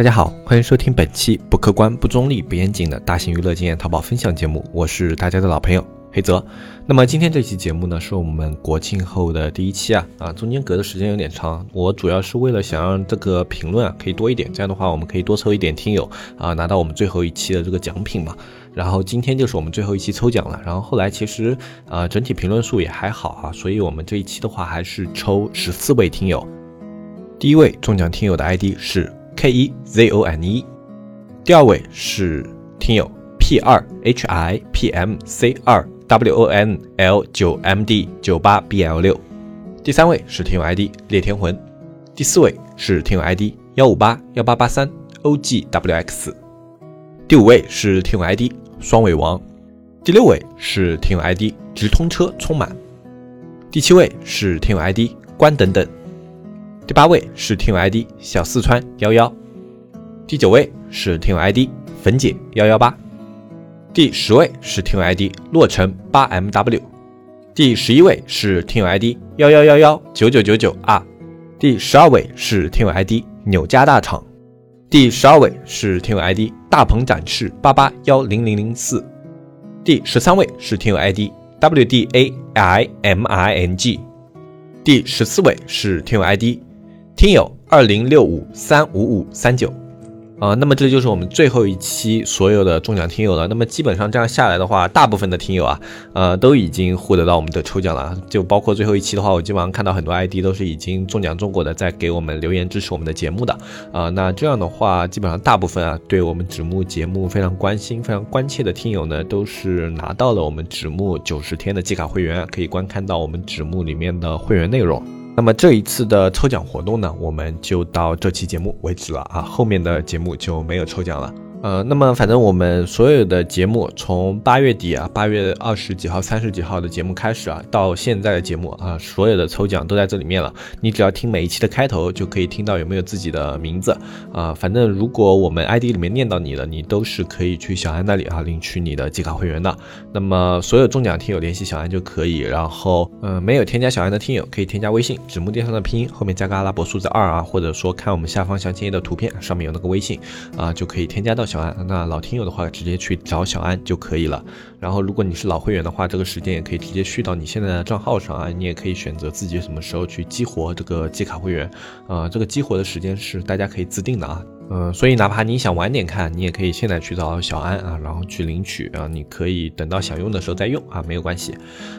大家好，欢迎收听本期不客观、不中立、不严谨的大型娱乐经验淘宝分享节目，我是大家的老朋友黑泽。那么今天这期节目呢，是我们国庆后的第一期啊啊，中间隔的时间有点长，我主要是为了想让这个评论啊可以多一点，这样的话我们可以多抽一点听友啊，拿到我们最后一期的这个奖品嘛。然后今天就是我们最后一期抽奖了，然后后来其实啊整体评论数也还好啊，所以我们这一期的话还是抽十四位听友，第一位中奖听友的 ID 是。K 一 Z O N E，第二位是听友 P 二 H I P M C 二 W O N L 九 M D 九八 B L 六，第三位是听友 ID 猎天魂，第四位是听友 ID 幺五八幺八八三 O G W X，第五位是听友 ID 双尾王，第六位是听友 ID 直通车充满，第七位是听友 ID 关等等。第八位是听友 ID 小四川幺幺，第九位是听友 ID 粉姐幺幺八，第十位是听友 ID 洛城八 MW，第十一位是听友 ID 幺幺幺幺九九九九 R，第十二位是听友 ID 纽加大厂，第十二位是听友 ID 大鹏展翅八八幺零零零四，第十三位是听友 ID WDAIMING，第十四位是听友 ID。听友二零六五三五五三九。啊，那么这就是我们最后一期所有的中奖听友了。那么基本上这样下来的话，大部分的听友啊，呃，都已经获得到我们的抽奖了。就包括最后一期的话，我基本上看到很多 ID 都是已经中奖中过的，在给我们留言支持我们的节目的。啊，那这样的话，基本上大部分啊，对我们纸木节目非常关心、非常关切的听友呢，都是拿到了我们纸木九十天的季卡会员，可以观看到我们纸木里面的会员内容。那么这一次的抽奖活动呢，我们就到这期节目为止了啊，后面的节目就没有抽奖了。呃，那么反正我们所有的节目，从八月底啊，八月二十几号、三十几号的节目开始啊，到现在的节目啊，所有的抽奖都在这里面了。你只要听每一期的开头，就可以听到有没有自己的名字啊。反正如果我们 ID 里面念到你的，你都是可以去小安那里啊领取你的季卡会员的。那么所有中奖听友联系小安就可以。然后，嗯，没有添加小安的听友可以添加微信“纸木电商”的拼音后面加个阿拉伯数字二啊，或者说看我们下方详情页的图片上面有那个微信啊，就可以添加到。小安，那老听友的话，直接去找小安就可以了。然后，如果你是老会员的话，这个时间也可以直接续到你现在的账号上啊。你也可以选择自己什么时候去激活这个季卡会员，啊，这个激活的时间是大家可以自定的啊。嗯，所以哪怕你想晚点看，你也可以现在去找小安啊，然后去领取啊。你可以等到想用的时候再用啊，没有关系。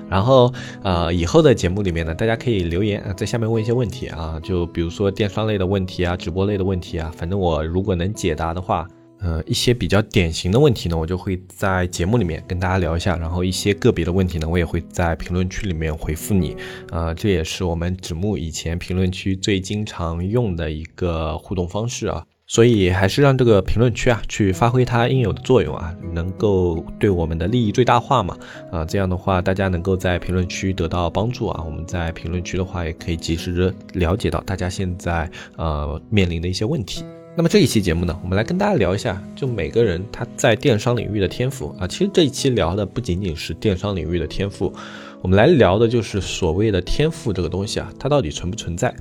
然后呃，以后的节目里面呢，大家可以留言啊，在下面问一些问题啊，就比如说电商类的问题啊，直播类的问题啊，反正我如果能解答的话。呃，一些比较典型的问题呢，我就会在节目里面跟大家聊一下，然后一些个别的问题呢，我也会在评论区里面回复你。呃，这也是我们纸木以前评论区最经常用的一个互动方式啊，所以还是让这个评论区啊去发挥它应有的作用啊，能够对我们的利益最大化嘛。啊，这样的话大家能够在评论区得到帮助啊，我们在评论区的话也可以及时了解到大家现在呃面临的一些问题。那么这一期节目呢，我们来跟大家聊一下，就每个人他在电商领域的天赋啊。其实这一期聊的不仅仅是电商领域的天赋，我们来聊的就是所谓的天赋这个东西啊，它到底存不存在？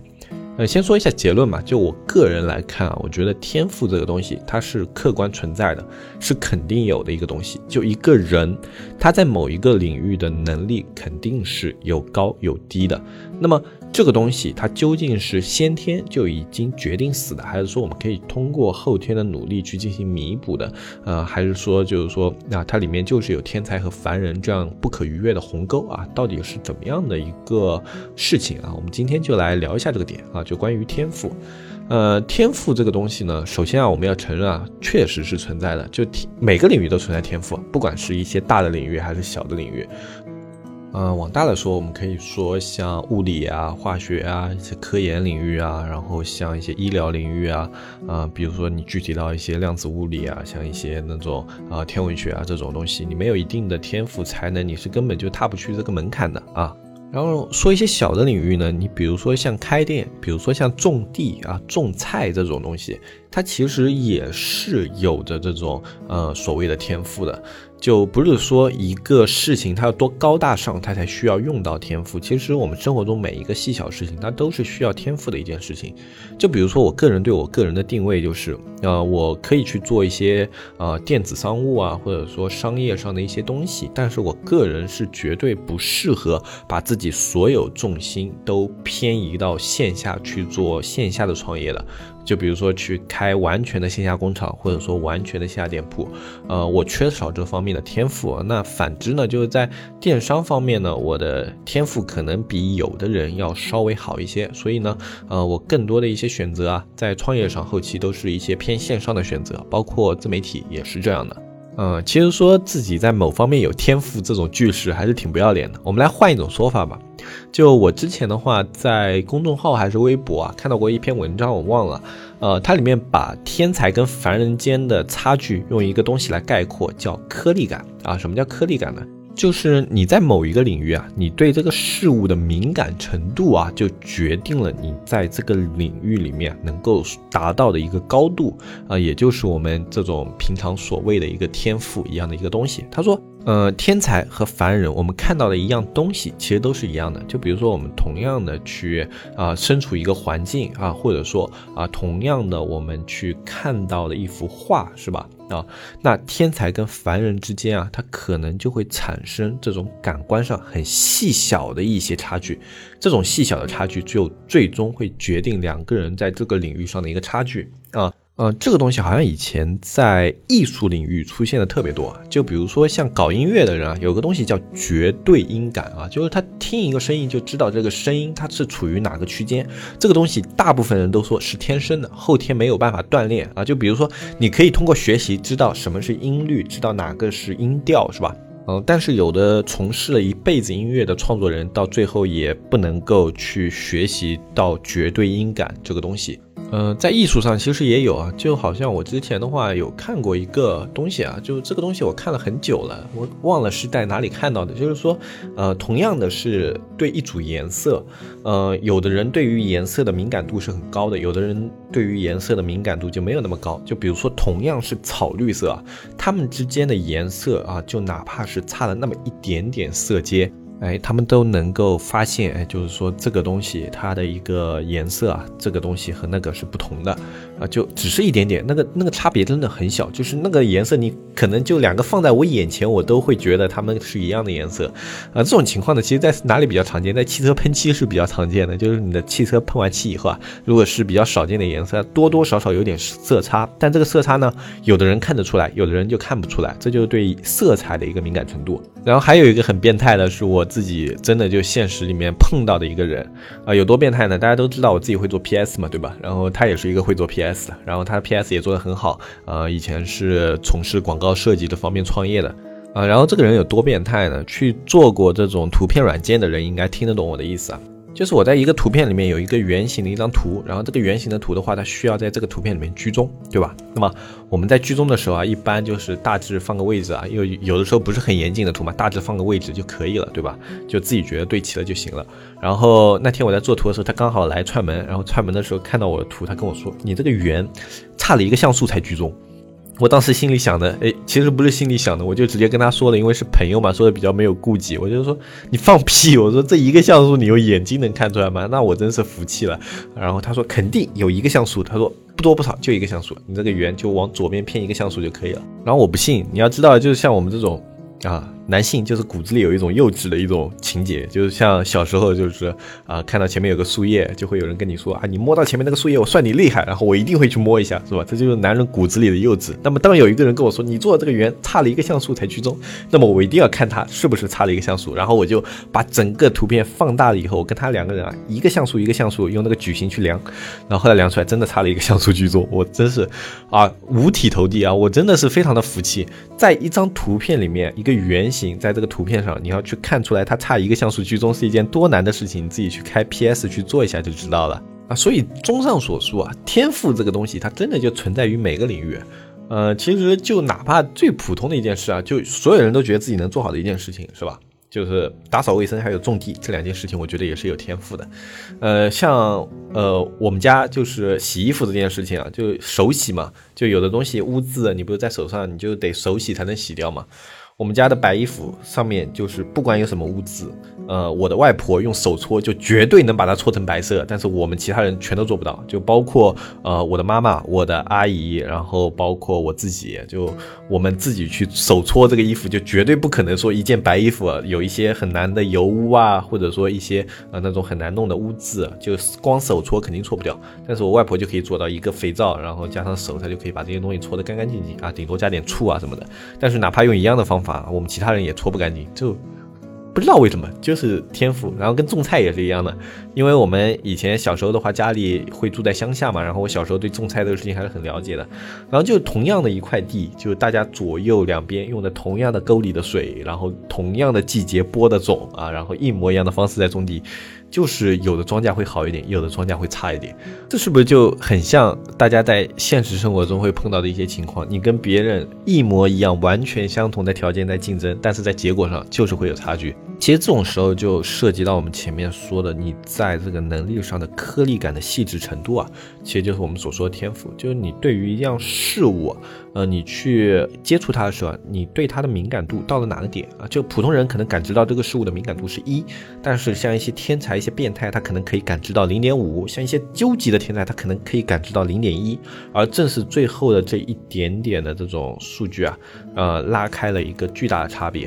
呃，先说一下结论嘛，就我个人来看啊，我觉得天赋这个东西它是客观存在的，是肯定有的一个东西。就一个人他在某一个领域的能力肯定是有高有低的。那么这个东西它究竟是先天就已经决定死的，还是说我们可以通过后天的努力去进行弥补的？呃，还是说就是说那它里面就是有天才和凡人这样不可逾越的鸿沟啊？到底是怎么样的一个事情啊？我们今天就来聊一下这个点啊，就关于天赋。呃，天赋这个东西呢，首先啊，我们要承认啊，确实是存在的，就每个领域都存在天赋，不管是一些大的领域还是小的领域。嗯，往大了说，我们可以说像物理啊、化学啊一些科研领域啊，然后像一些医疗领域啊，啊，比如说你具体到一些量子物理啊，像一些那种啊天文学啊这种东西，你没有一定的天赋才能，你是根本就踏不去这个门槛的啊。然后说一些小的领域呢，你比如说像开店，比如说像种地啊、种菜这种东西，它其实也是有着这种呃所谓的天赋的。就不是说一个事情它要多高大上，它才需要用到天赋。其实我们生活中每一个细小事情，它都是需要天赋的一件事情。就比如说我个人对我个人的定位就是，呃，我可以去做一些呃电子商务啊，或者说商业上的一些东西，但是我个人是绝对不适合把自己所有重心都偏移到线下去做线下的创业的。就比如说去开完全的线下工厂，或者说完全的线下店铺，呃，我缺少这方面的天赋。那反之呢，就是在电商方面呢，我的天赋可能比有的人要稍微好一些。所以呢，呃，我更多的一些选择啊，在创业上后期都是一些偏线上的选择，包括自媒体也是这样的。嗯，其实说自己在某方面有天赋这种句式还是挺不要脸的。我们来换一种说法吧。就我之前的话，在公众号还是微博啊，看到过一篇文章，我忘了，呃，它里面把天才跟凡人间的差距用一个东西来概括，叫颗粒感啊。什么叫颗粒感呢？就是你在某一个领域啊，你对这个事物的敏感程度啊，就决定了你在这个领域里面能够达到的一个高度啊，也就是我们这种平常所谓的一个天赋一样的一个东西。他说。呃，天才和凡人，我们看到的一样东西，其实都是一样的。就比如说，我们同样的去啊，身处一个环境啊，或者说啊，同样的我们去看到的一幅画，是吧？啊，那天才跟凡人之间啊，他可能就会产生这种感官上很细小的一些差距。这种细小的差距，就最终会决定两个人在这个领域上的一个差距啊。呃，这个东西好像以前在艺术领域出现的特别多，就比如说像搞音乐的人啊，有个东西叫绝对音感啊，就是他听一个声音就知道这个声音它是处于哪个区间。这个东西大部分人都说是天生的，后天没有办法锻炼啊。就比如说，你可以通过学习知道什么是音律，知道哪个是音调，是吧？嗯，但是有的从事了一辈子音乐的创作人，到最后也不能够去学习到绝对音感这个东西。嗯，在艺术上其实也有啊，就好像我之前的话有看过一个东西啊，就这个东西我看了很久了，我忘了是在哪里看到的。就是说，呃，同样的是对一组颜色，呃，有的人对于颜色的敏感度是很高的，有的人对于颜色的敏感度就没有那么高。就比如说，同样是草绿色啊，它们之间的颜色啊，就哪怕是差了那么一点点色阶。哎，他们都能够发现，哎，就是说这个东西它的一个颜色啊，这个东西和那个是不同的啊，就只是一点点，那个那个差别真的很小，就是那个颜色你可能就两个放在我眼前，我都会觉得它们是一样的颜色啊。这种情况呢，其实在哪里比较常见？在汽车喷漆是比较常见的，就是你的汽车喷完漆以后啊，如果是比较少见的颜色，多多少少有点色差，但这个色差呢，有的人看得出来，有的人就看不出来，这就是对色彩的一个敏感程度。然后还有一个很变态的是我。自己真的就现实里面碰到的一个人啊，有多变态呢？大家都知道我自己会做 PS 嘛，对吧？然后他也是一个会做 PS 的，然后他的 PS 也做得很好，呃，以前是从事广告设计这方面创业的啊。然后这个人有多变态呢？去做过这种图片软件的人应该听得懂我的意思啊。就是我在一个图片里面有一个圆形的一张图，然后这个圆形的图的话，它需要在这个图片里面居中，对吧？那么我们在居中的时候啊，一般就是大致放个位置啊，因为有的时候不是很严谨的图嘛，大致放个位置就可以了，对吧？就自己觉得对齐了就行了。然后那天我在做图的时候，他刚好来串门，然后串门的时候看到我的图，他跟我说：“你这个圆差了一个像素才居中。”我当时心里想的，哎，其实不是心里想的，我就直接跟他说了，因为是朋友嘛，说的比较没有顾忌。我就说你放屁，我说这一个像素你用眼睛能看出来吗？那我真是服气了。然后他说肯定有一个像素，他说不多不少就一个像素，你这个圆就往左边偏一个像素就可以了。然后我不信，你要知道，就是像我们这种。啊，男性就是骨子里有一种幼稚的一种情节，就是像小时候就是啊，看到前面有个树叶，就会有人跟你说啊，你摸到前面那个树叶，我算你厉害，然后我一定会去摸一下，是吧？这就是男人骨子里的幼稚。那么当有一个人跟我说你做的这个圆差了一个像素才居中，那么我一定要看他是不是差了一个像素，然后我就把整个图片放大了以后，我跟他两个人啊，一个像素一个像素用那个矩形去量，然后后来量出来真的差了一个像素居中，我真是啊五体投地啊，我真的是非常的服气，在一张图片里面一个。圆形在这个图片上，你要去看出来它差一个像素居中是一件多难的事情，你自己去开 PS 去做一下就知道了啊。所以综上所述啊，天赋这个东西它真的就存在于每个领域。呃，其实就哪怕最普通的一件事啊，就所有人都觉得自己能做好的一件事情，是吧？就是打扫卫生还有种地这两件事情，我觉得也是有天赋的。呃，像呃我们家就是洗衣服这件事情啊，就手洗嘛，就有的东西污渍，你不是在手上，你就得手洗才能洗掉嘛。我们家的白衣服上面就是不管有什么污渍，呃，我的外婆用手搓就绝对能把它搓成白色，但是我们其他人全都做不到，就包括呃我的妈妈、我的阿姨，然后包括我自己，就我们自己去手搓这个衣服，就绝对不可能说一件白衣服有一些很难的油污啊，或者说一些呃那种很难弄的污渍，就光手搓肯定搓不掉。但是我外婆就可以做到一个肥皂，然后加上手，她就可以把这些东西搓得干干净净啊，顶多加点醋啊什么的。但是哪怕用一样的方法。啊，我们其他人也搓不干净，就不知道为什么，就是天赋。然后跟种菜也是一样的，因为我们以前小时候的话，家里会住在乡下嘛，然后我小时候对种菜这个事情还是很了解的。然后就同样的一块地，就大家左右两边用的同样的沟里的水，然后同样的季节播的种啊，然后一模一样的方式在种地。就是有的庄稼会好一点，有的庄稼会差一点，这是不是就很像大家在现实生活中会碰到的一些情况？你跟别人一模一样、完全相同的条件在竞争，但是在结果上就是会有差距。其实这种时候就涉及到我们前面说的，你在这个能力上的颗粒感的细致程度啊，其实就是我们所说的天赋，就是你对于一样事物，呃，你去接触它的时候，你对它的敏感度到了哪个点啊？就普通人可能感知到这个事物的敏感度是一，但是像一些天才。一些变态，他可能可以感知到零点五，像一些究极的天才，他可能可以感知到零点一，而正是最后的这一点点的这种数据啊，呃，拉开了一个巨大的差别。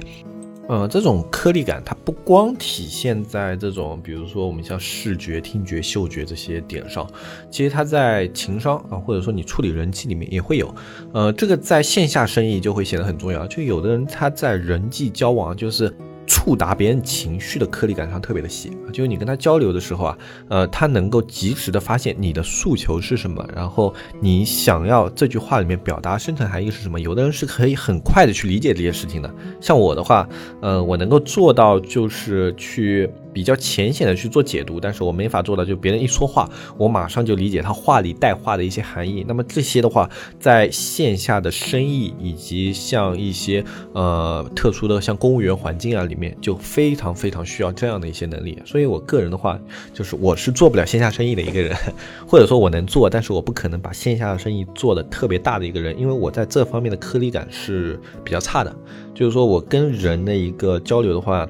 呃，这种颗粒感，它不光体现在这种，比如说我们像视觉、听觉、嗅觉这些点上，其实它在情商啊，或者说你处理人际里面也会有。呃，这个在线下生意就会显得很重要，就有的人他在人际交往就是。触达别人情绪的颗粒感上特别的细，就是你跟他交流的时候啊，呃，他能够及时的发现你的诉求是什么，然后你想要这句话里面表达深层含义是什么。有的人是可以很快的去理解这些事情的，像我的话，呃，我能够做到就是去。比较浅显的去做解读，但是我没法做到，就别人一说话，我马上就理解他话里带话的一些含义。那么这些的话，在线下的生意以及像一些呃特殊的像公务员环境啊里面，就非常非常需要这样的一些能力。所以我个人的话，就是我是做不了线下生意的一个人，或者说我能做，但是我不可能把线下的生意做的特别大的一个人，因为我在这方面的颗粒感是比较差的。就是说我跟人的一个交流的话。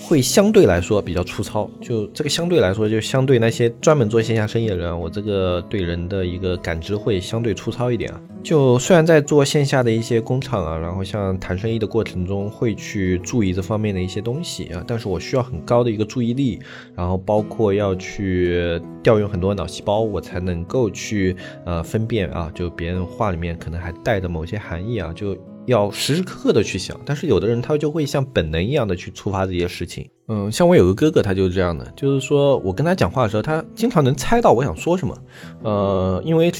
会相对来说比较粗糙，就这个相对来说，就相对那些专门做线下生意的人，我这个对人的一个感知会相对粗糙一点啊。就虽然在做线下的一些工厂啊，然后像谈生意的过程中会去注意这方面的一些东西啊，但是我需要很高的一个注意力，然后包括要去调用很多脑细胞，我才能够去呃分辨啊，就别人话里面可能还带着某些含义啊，就。要时时刻刻的去想，但是有的人他就会像本能一样的去触发这些事情。嗯，像我有个哥哥，他就是这样的，就是说我跟他讲话的时候，他经常能猜到我想说什么。呃，因为。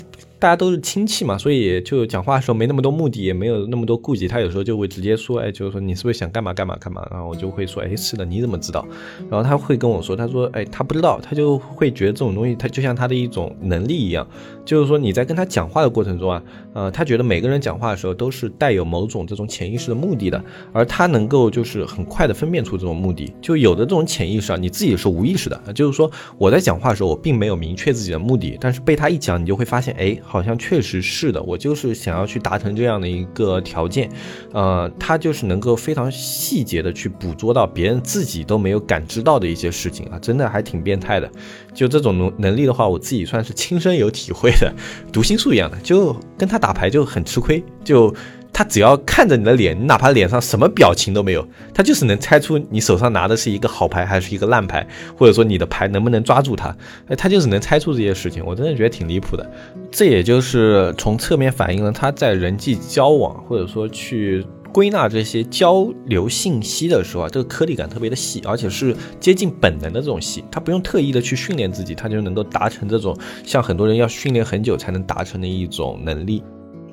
大家都是亲戚嘛，所以就讲话的时候没那么多目的，也没有那么多顾忌。他有时候就会直接说，哎，就是说你是不是想干嘛干嘛干嘛？然后我就会说，哎，是的，你怎么知道？然后他会跟我说，他说，哎，他不知道，他就会觉得这种东西，他就像他的一种能力一样，就是说你在跟他讲话的过程中啊，呃，他觉得每个人讲话的时候都是带有某种这种潜意识的目的的，而他能够就是很快的分辨出这种目的。就有的这种潜意识啊，你自己是无意识的，就是说我在讲话的时候，我并没有明确自己的目的，但是被他一讲，你就会发现，哎。好像确实是的，我就是想要去达成这样的一个条件，呃，他就是能够非常细节的去捕捉到别人自己都没有感知到的一些事情啊，真的还挺变态的。就这种能能力的话，我自己算是亲身有体会的，读心术一样的，就跟他打牌就很吃亏，就。他只要看着你的脸，你哪怕脸上什么表情都没有，他就是能猜出你手上拿的是一个好牌还是一个烂牌，或者说你的牌能不能抓住他，哎，他就是能猜出这些事情，我真的觉得挺离谱的。这也就是从侧面反映了他在人际交往或者说去归纳这些交流信息的时候啊，这个颗粒感特别的细，而且是接近本能的这种细，他不用特意的去训练自己，他就能够达成这种像很多人要训练很久才能达成的一种能力。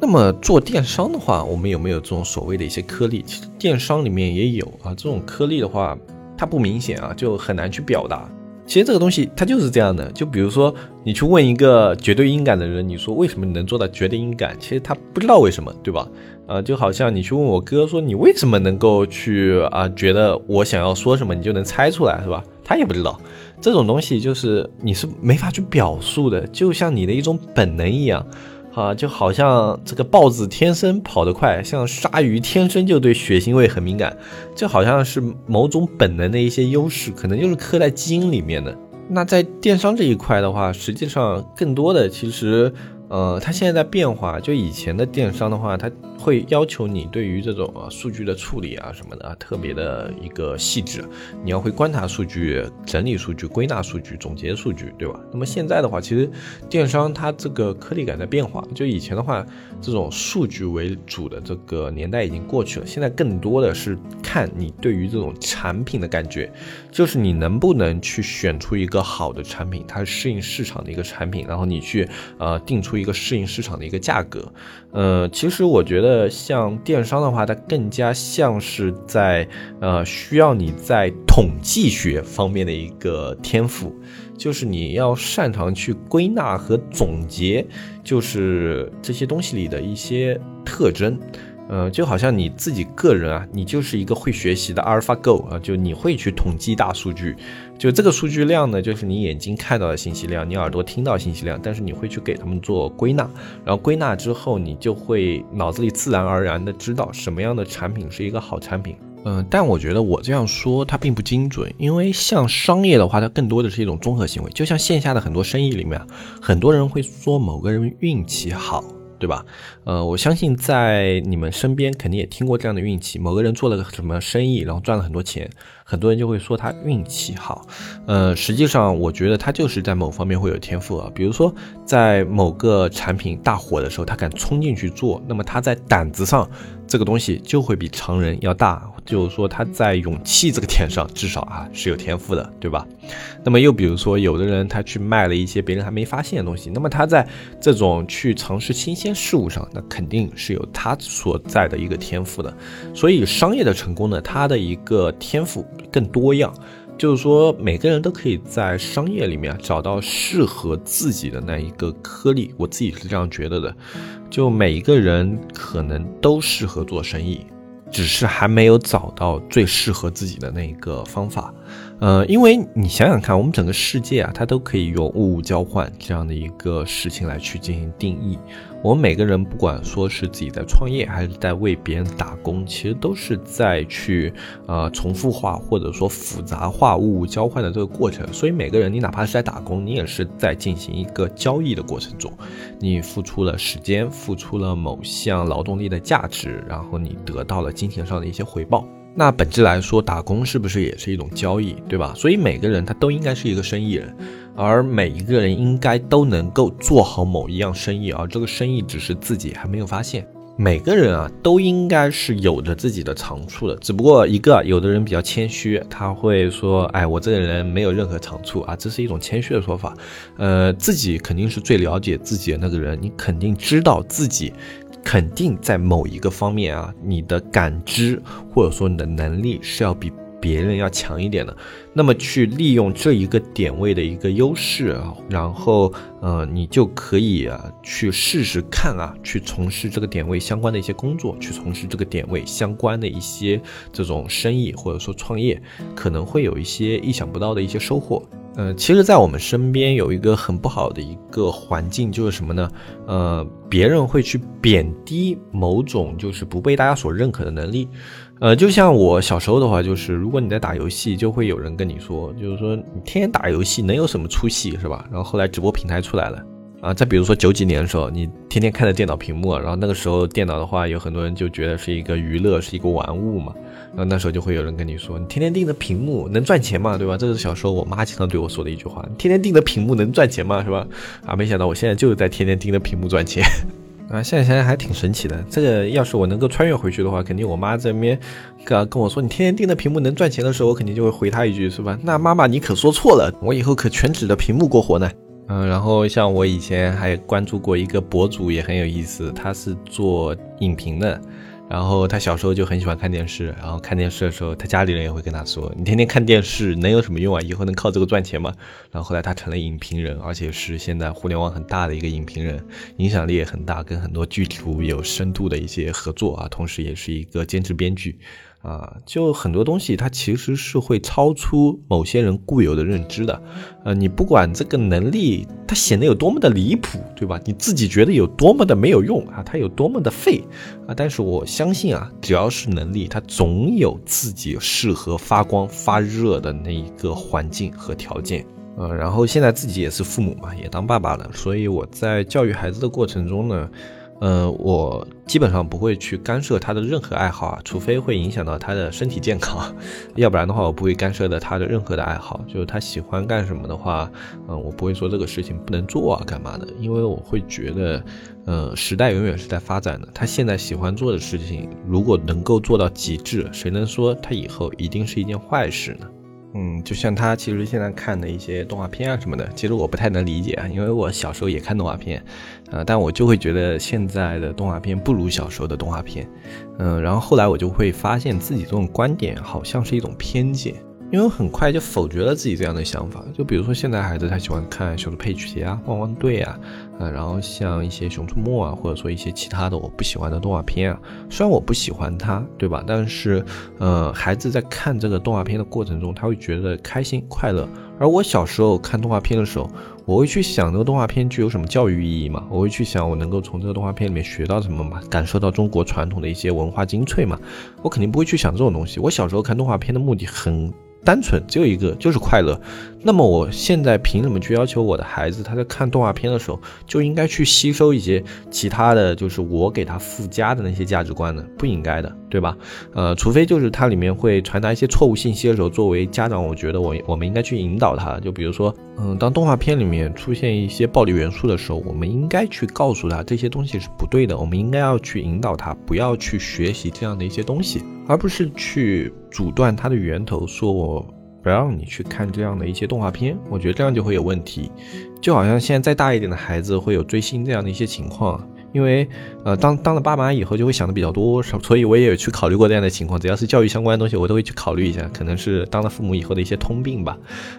那么做电商的话，我们有没有这种所谓的一些颗粒？其实电商里面也有啊，这种颗粒的话，它不明显啊，就很难去表达。其实这个东西它就是这样的。就比如说，你去问一个绝对音感的人，你说为什么你能做到绝对音感？其实他不知道为什么，对吧？啊，就好像你去问我哥说你为什么能够去啊，觉得我想要说什么你就能猜出来，是吧？他也不知道。这种东西就是你是没法去表述的，就像你的一种本能一样。啊，就好像这个豹子天生跑得快，像鲨鱼天生就对血腥味很敏感，就好像是某种本能的一些优势，可能就是刻在基因里面的。那在电商这一块的话，实际上更多的其实。呃，它现在在变化。就以前的电商的话，它会要求你对于这种啊数据的处理啊什么的，特别的一个细致。你要会观察数据、整理数据、归纳数据、总结数据，对吧？那么现在的话，其实电商它这个颗粒感在变化。就以前的话，这种数据为主的这个年代已经过去了。现在更多的是看你对于这种产品的感觉，就是你能不能去选出一个好的产品，它适应市场的一个产品，然后你去呃定出。一个适应市场的一个价格，呃，其实我觉得像电商的话，它更加像是在呃需要你在统计学方面的一个天赋，就是你要擅长去归纳和总结，就是这些东西里的一些特征。呃，就好像你自己个人啊，你就是一个会学习的阿尔法狗啊，就你会去统计大数据，就这个数据量呢，就是你眼睛看到的信息量，你耳朵听到信息量，但是你会去给他们做归纳，然后归纳之后，你就会脑子里自然而然的知道什么样的产品是一个好产品。嗯，但我觉得我这样说它并不精准，因为像商业的话，它更多的是一种综合行为，就像线下的很多生意里面，很多人会说某个人运气好。对吧？呃，我相信在你们身边肯定也听过这样的运气，某个人做了个什么生意，然后赚了很多钱，很多人就会说他运气好。呃，实际上我觉得他就是在某方面会有天赋啊，比如说在某个产品大火的时候，他敢冲进去做，那么他在胆子上。这个东西就会比常人要大，就是说他在勇气这个点上至少啊是有天赋的，对吧？那么又比如说有的人他去卖了一些别人还没发现的东西，那么他在这种去尝试新鲜事物上，那肯定是有他所在的一个天赋的。所以商业的成功呢，它的一个天赋更多样。就是说，每个人都可以在商业里面找到适合自己的那一个颗粒，我自己是这样觉得的。就每一个人可能都适合做生意，只是还没有找到最适合自己的那一个方法。呃，因为你想想看，我们整个世界啊，它都可以用物物交换这样的一个事情来去进行定义。我们每个人，不管说是自己在创业，还是在为别人打工，其实都是在去呃重复化或者说复杂化物物交换的这个过程。所以每个人，你哪怕是在打工，你也是在进行一个交易的过程中，你付出了时间，付出了某项劳动力的价值，然后你得到了金钱上的一些回报。那本质来说，打工是不是也是一种交易，对吧？所以每个人他都应该是一个生意人，而每一个人应该都能够做好某一样生意，而这个生意只是自己还没有发现。每个人啊，都应该是有着自己的长处的，只不过一个有的人比较谦虚，他会说：“哎，我这个人没有任何长处啊。”这是一种谦虚的说法。呃，自己肯定是最了解自己的那个人，你肯定知道自己。肯定在某一个方面啊，你的感知或者说你的能力是要比别人要强一点的。那么去利用这一个点位的一个优势，然后呃，你就可以啊去试试看啊，去从事这个点位相关的一些工作，去从事这个点位相关的一些这种生意或者说创业，可能会有一些意想不到的一些收获。呃，其实，在我们身边有一个很不好的一个环境，就是什么呢？呃，别人会去贬低某种就是不被大家所认可的能力。呃，就像我小时候的话，就是如果你在打游戏，就会有人跟你说，就是说你天天打游戏能有什么出息，是吧？然后后来直播平台出来了。啊，再比如说九几年的时候，你天天看着电脑屏幕，然后那个时候电脑的话，有很多人就觉得是一个娱乐，是一个玩物嘛。然后那时候就会有人跟你说，你天天盯着屏幕能赚钱吗？对吧？这是小时候我妈经常对我说的一句话，天天盯着屏幕能赚钱吗？是吧？啊，没想到我现在就是在天天盯着屏幕赚钱。啊，现在想想还挺神奇的。这个要是我能够穿越回去的话，肯定我妈这边跟跟我说，你天天盯着屏幕能赚钱的时候，我肯定就会回她一句，是吧？那妈妈你可说错了，我以后可全指着屏幕过活呢。嗯，然后像我以前还关注过一个博主，也很有意思，他是做影评的。然后他小时候就很喜欢看电视，然后看电视的时候，他家里人也会跟他说：“你天天看电视能有什么用啊？以后能靠这个赚钱吗？”然后后来他成了影评人，而且是现在互联网很大的一个影评人，影响力也很大，跟很多剧组有深度的一些合作啊，同时也是一个兼职编剧。啊，就很多东西，它其实是会超出某些人固有的认知的。呃，你不管这个能力它显得有多么的离谱，对吧？你自己觉得有多么的没有用啊，它有多么的废啊，但是我相信啊，只要是能力，它总有自己适合发光发热的那一个环境和条件。呃，然后现在自己也是父母嘛，也当爸爸了，所以我在教育孩子的过程中呢。呃，我基本上不会去干涉他的任何爱好啊，除非会影响到他的身体健康，要不然的话，我不会干涉的他的任何的爱好。就是他喜欢干什么的话，嗯，我不会说这个事情不能做啊，干嘛的？因为我会觉得，呃，时代永远是在发展的。他现在喜欢做的事情，如果能够做到极致，谁能说他以后一定是一件坏事呢？嗯，就像他其实现在看的一些动画片啊什么的，其实我不太能理解啊，因为我小时候也看动画片，呃，但我就会觉得现在的动画片不如小时候的动画片，嗯，然后后来我就会发现自己这种观点好像是一种偏见。因为很快就否决了自己这样的想法，就比如说现在孩子他喜欢看《小猪佩奇》啊、《汪汪队》啊，呃，然后像一些《熊出没》啊，或者说一些其他的我不喜欢的动画片啊，虽然我不喜欢它，对吧？但是，呃，孩子在看这个动画片的过程中，他会觉得开心快乐。而我小时候看动画片的时候，我会去想那个动画片具有什么教育意义嘛？我会去想我能够从这个动画片里面学到什么嘛？感受到中国传统的一些文化精粹嘛？我肯定不会去想这种东西。我小时候看动画片的目的很。单纯只有一个，就是快乐。那么我现在凭什么去要求我的孩子，他在看动画片的时候就应该去吸收一些其他的就是我给他附加的那些价值观呢？不应该的，对吧？呃，除非就是它里面会传达一些错误信息的时候，作为家长，我觉得我我们应该去引导他。就比如说，嗯，当动画片里面出现一些暴力元素的时候，我们应该去告诉他这些东西是不对的，我们应该要去引导他不要去学习这样的一些东西，而不是去阻断它的源头，说我。不让你去看这样的一些动画片，我觉得这样就会有问题，就好像现在再大一点的孩子会有追星这样的一些情况。因为，呃，当当了爸妈以后就会想的比较多，所以我也有去考虑过这样的情况。只要是教育相关的东西，我都会去考虑一下，可能是当了父母以后的一些通病吧。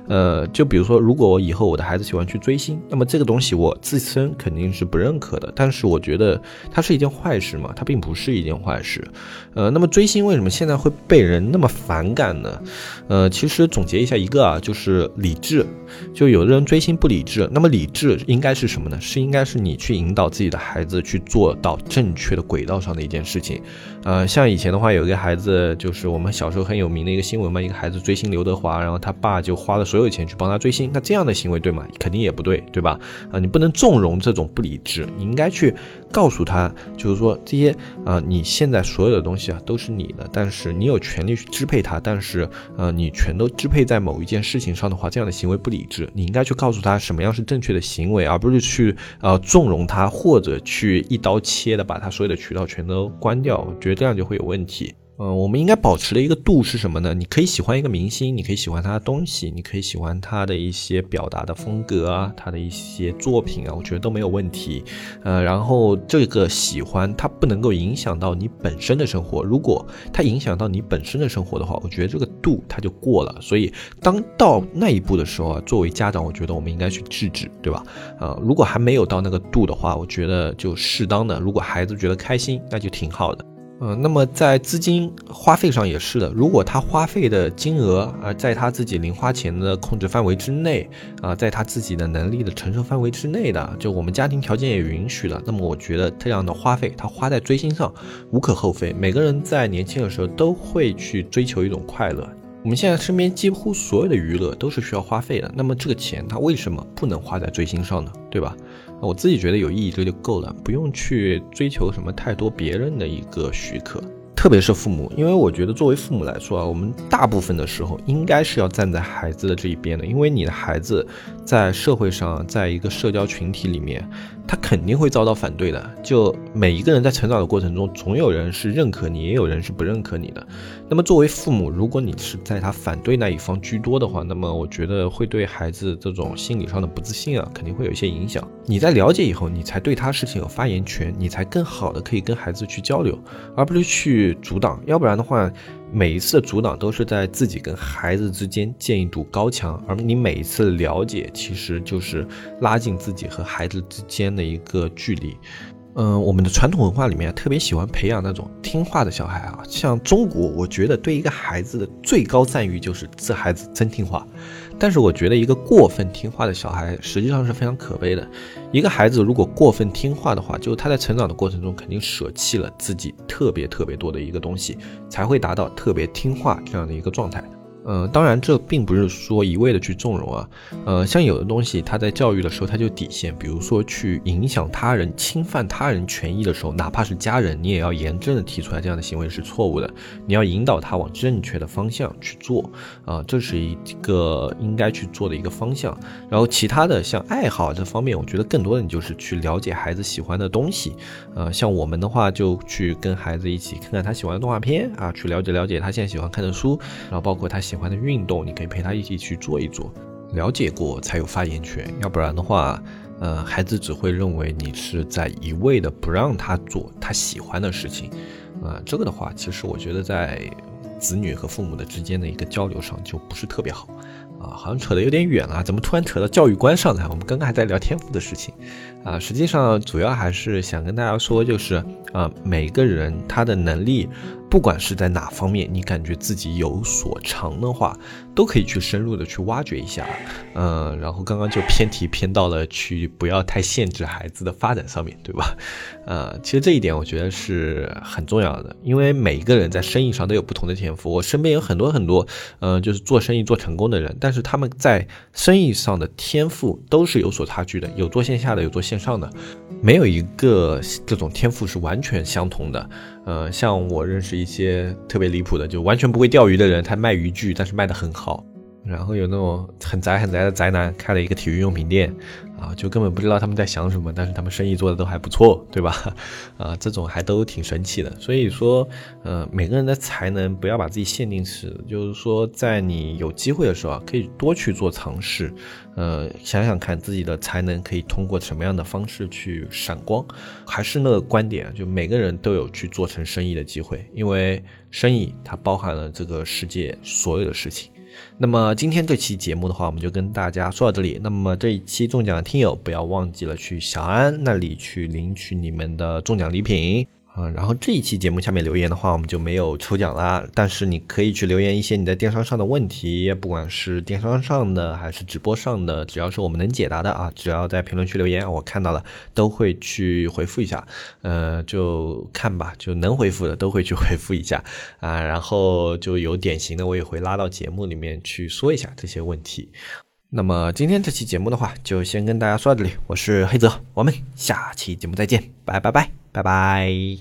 呃，就比如说，如果我以后我的孩子喜欢去追星，那么这个东西我自身肯定是不认可的。但是我觉得它是一件坏事嘛，它并不是一件坏事。呃，那么追星为什么现在会被人那么反感呢？呃，其实总结一下一个啊，就是理智。就有的人追星不理智，那么理智应该是什么呢？是应该是你去引导自己的孩子。去做到正确的轨道上的一件事情，呃，像以前的话，有一个孩子，就是我们小时候很有名的一个新闻嘛，一个孩子追星刘德华，然后他爸就花了所有钱去帮他追星，那这样的行为对吗？肯定也不对，对吧？啊，你不能纵容这种不理智，你应该去告诉他，就是说这些啊，你现在所有的东西啊都是你的，但是你有权利去支配它，但是呃，你全都支配在某一件事情上的话，这样的行为不理智，你应该去告诉他什么样是正确的行为，而不是去呃纵容他或者去。一刀切的把他所有的渠道全都关掉，我觉这样就会有问题。嗯，我们应该保持的一个度是什么呢？你可以喜欢一个明星，你可以喜欢他的东西，你可以喜欢他的一些表达的风格啊，他的一些作品啊，我觉得都没有问题。呃，然后这个喜欢它不能够影响到你本身的生活，如果它影响到你本身的生活的话，我觉得这个度它就过了。所以当到那一步的时候啊，作为家长，我觉得我们应该去制止，对吧？呃，如果还没有到那个度的话，我觉得就适当的，如果孩子觉得开心，那就挺好的。嗯，那么在资金花费上也是的。如果他花费的金额啊，在他自己零花钱的控制范围之内啊，在他自己的能力的承受范围之内的，就我们家庭条件也允许的，那么我觉得这样的花费，他花在追星上无可厚非。每个人在年轻的时候都会去追求一种快乐。我们现在身边几乎所有的娱乐都是需要花费的，那么这个钱他为什么不能花在追星上呢？对吧？我自己觉得有意义这就够了，不用去追求什么太多别人的一个许可。特别是父母，因为我觉得作为父母来说啊，我们大部分的时候应该是要站在孩子的这一边的，因为你的孩子在社会上，在一个社交群体里面，他肯定会遭到反对的。就每一个人在成长的过程中，总有人是认可你，也有人是不认可你的。那么作为父母，如果你是在他反对那一方居多的话，那么我觉得会对孩子这种心理上的不自信啊，肯定会有一些影响。你在了解以后，你才对他事情有发言权，你才更好的可以跟孩子去交流，而不是去。阻挡，要不然的话，每一次的阻挡都是在自己跟孩子之间建一堵高墙，而你每一次了解，其实就是拉近自己和孩子之间的一个距离。嗯，我们的传统文化里面特别喜欢培养那种听话的小孩啊，像中国，我觉得对一个孩子的最高赞誉就是这孩子真听话。但是我觉得一个过分听话的小孩实际上是非常可悲的。一个孩子如果过分听话的话，就他在成长的过程中肯定舍弃了自己特别特别多的一个东西，才会达到特别听话这样的一个状态。呃，当然，这并不是说一味的去纵容啊。呃，像有的东西，他在教育的时候，他就底线，比如说去影响他人、侵犯他人权益的时候，哪怕是家人，你也要严正的提出来，这样的行为是错误的。你要引导他往正确的方向去做啊，这是一个应该去做的一个方向。然后其他的像爱好这方面，我觉得更多的你就是去了解孩子喜欢的东西。呃，像我们的话，就去跟孩子一起看看他喜欢的动画片啊，去了解了解他现在喜欢看的书，然后包括他喜。喜欢的运动，你可以陪他一起去做一做，了解过才有发言权，要不然的话，呃，孩子只会认为你是在一味的不让他做他喜欢的事情，啊，这个的话，其实我觉得在子女和父母的之间的一个交流上就不是特别好，啊，好像扯得有点远了，怎么突然扯到教育观上来？我们刚刚还在聊天赋的事情，啊，实际上主要还是想跟大家说，就是啊，每个人他的能力。不管是在哪方面，你感觉自己有所长的话，都可以去深入的去挖掘一下。嗯，然后刚刚就偏题偏到了去不要太限制孩子的发展上面对吧？呃，其实这一点我觉得是很重要的，因为每一个人在生意上都有不同的天赋。我身边有很多很多，嗯，就是做生意做成功的人，但是他们在生意上的天赋都是有所差距的，有做线下的，有做线上的，没有一个这种天赋是完全相同的。呃，像我认识一些特别离谱的，就完全不会钓鱼的人，他卖渔具，但是卖的很好。然后有那种很宅很宅的宅男，开了一个体育用品店。啊，就根本不知道他们在想什么，但是他们生意做的都还不错，对吧？啊，这种还都挺神奇的。所以说，呃，每个人的才能不要把自己限定死，就是说，在你有机会的时候啊，可以多去做尝试，呃，想想看自己的才能可以通过什么样的方式去闪光。还是那个观点，就每个人都有去做成生意的机会，因为生意它包含了这个世界所有的事情。那么今天这期节目的话，我们就跟大家说到这里。那么这一期中奖的听友，不要忘记了去小安那里去领取你们的中奖礼品。啊，然后这一期节目下面留言的话，我们就没有抽奖啦。但是你可以去留言一些你在电商上的问题，不管是电商上的还是直播上的，只要是我们能解答的啊，只要在评论区留言，我看到了都会去回复一下。呃，就看吧，就能回复的都会去回复一下啊。然后就有典型的，我也会拉到节目里面去说一下这些问题。那么今天这期节目的话，就先跟大家说到这里。我是黑泽，我们下期节目再见，拜拜拜拜拜拜。